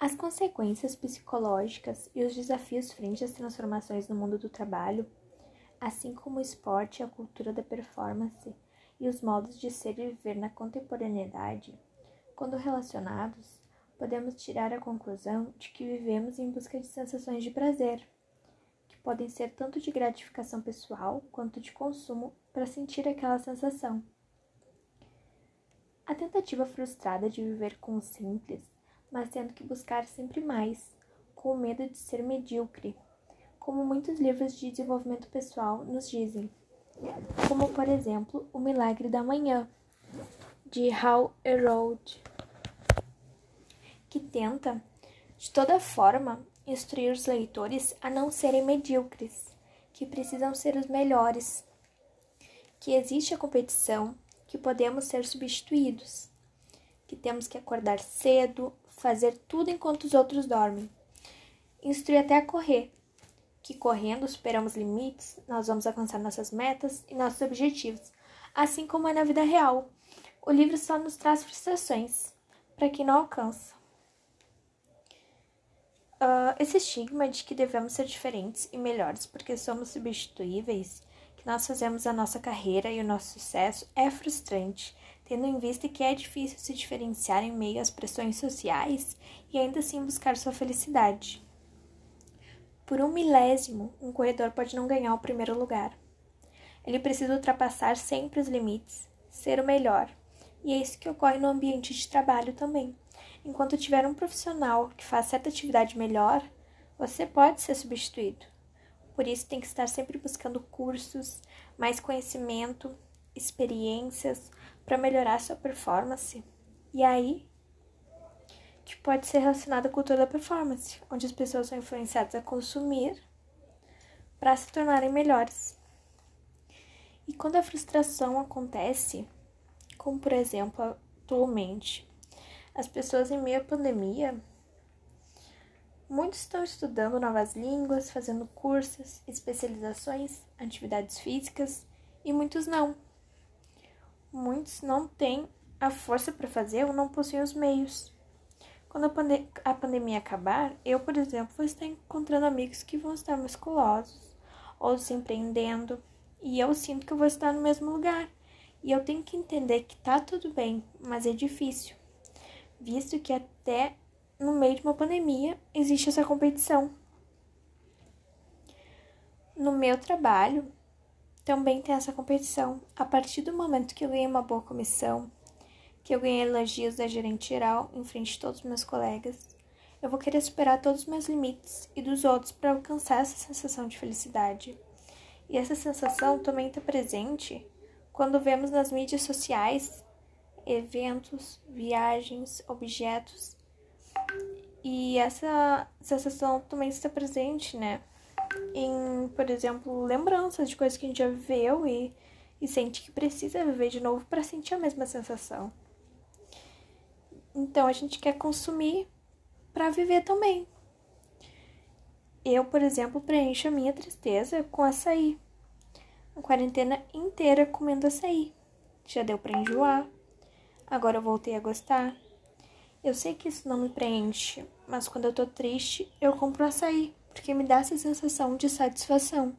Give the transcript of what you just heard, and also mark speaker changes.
Speaker 1: As consequências psicológicas e os desafios frente às transformações no mundo do trabalho, assim como o esporte e a cultura da performance e os modos de ser e viver na contemporaneidade, quando relacionados, podemos tirar a conclusão de que vivemos em busca de sensações de prazer, que podem ser tanto de gratificação pessoal quanto de consumo para sentir aquela sensação. A tentativa frustrada de viver com o simples mas tendo que buscar sempre mais, com medo de ser medíocre, como muitos livros de desenvolvimento pessoal nos dizem, como por exemplo O Milagre da Manhã, de Hal Elrod, que tenta, de toda forma, instruir os leitores a não serem medíocres, que precisam ser os melhores, que existe a competição, que podemos ser substituídos, que temos que acordar cedo, fazer tudo enquanto os outros dormem. Instrui até a correr, que correndo superamos limites, nós vamos alcançar nossas metas e nossos objetivos, assim como é na vida real. O livro só nos traz frustrações para quem não alcança. Uh, esse estigma de que devemos ser diferentes e melhores porque somos substituíveis, que nós fazemos a nossa carreira e o nosso sucesso, é frustrante tendo em vista que é difícil se diferenciar em meio às pressões sociais e ainda assim buscar sua felicidade. Por um milésimo, um corredor pode não ganhar o primeiro lugar. Ele precisa ultrapassar sempre os limites, ser o melhor. E é isso que ocorre no ambiente de trabalho também. Enquanto tiver um profissional que faz certa atividade melhor, você pode ser substituído. Por isso, tem que estar sempre buscando cursos, mais conhecimento, experiências, para melhorar sua performance. E aí, que pode ser relacionado à cultura da performance, onde as pessoas são influenciadas a consumir para se tornarem melhores. E quando a frustração acontece, como por exemplo atualmente, as pessoas em meio à pandemia, muitos estão estudando novas línguas, fazendo cursos, especializações, atividades físicas e muitos não muitos não têm a força para fazer ou não possuem os meios. Quando a, pande a, pandemia acabar, eu, por exemplo, vou estar encontrando amigos que vão estar musculosos ou se empreendendo, e eu sinto que eu vou estar no mesmo lugar. E eu tenho que entender que tá tudo bem, mas é difícil, visto que até no meio de uma pandemia existe essa competição. No meu trabalho, também tem essa competição. A partir do momento que eu ganhei uma boa comissão, que eu ganhei elogios da gerente geral em frente de todos os meus colegas, eu vou querer superar todos os meus limites e dos outros para alcançar essa sensação de felicidade. E essa sensação também está presente quando vemos nas mídias sociais eventos, viagens, objetos. E essa sensação também está presente, né? em, por exemplo, lembranças de coisas que a gente já viveu e, e sente que precisa viver de novo para sentir a mesma sensação. Então a gente quer consumir para viver também. Eu, por exemplo, preencho a minha tristeza com açaí. A quarentena inteira comendo açaí. Já deu para enjoar. Agora eu voltei a gostar. Eu sei que isso não me preenche, mas quando eu tô triste, eu compro açaí porque me dá essa sensação de satisfação.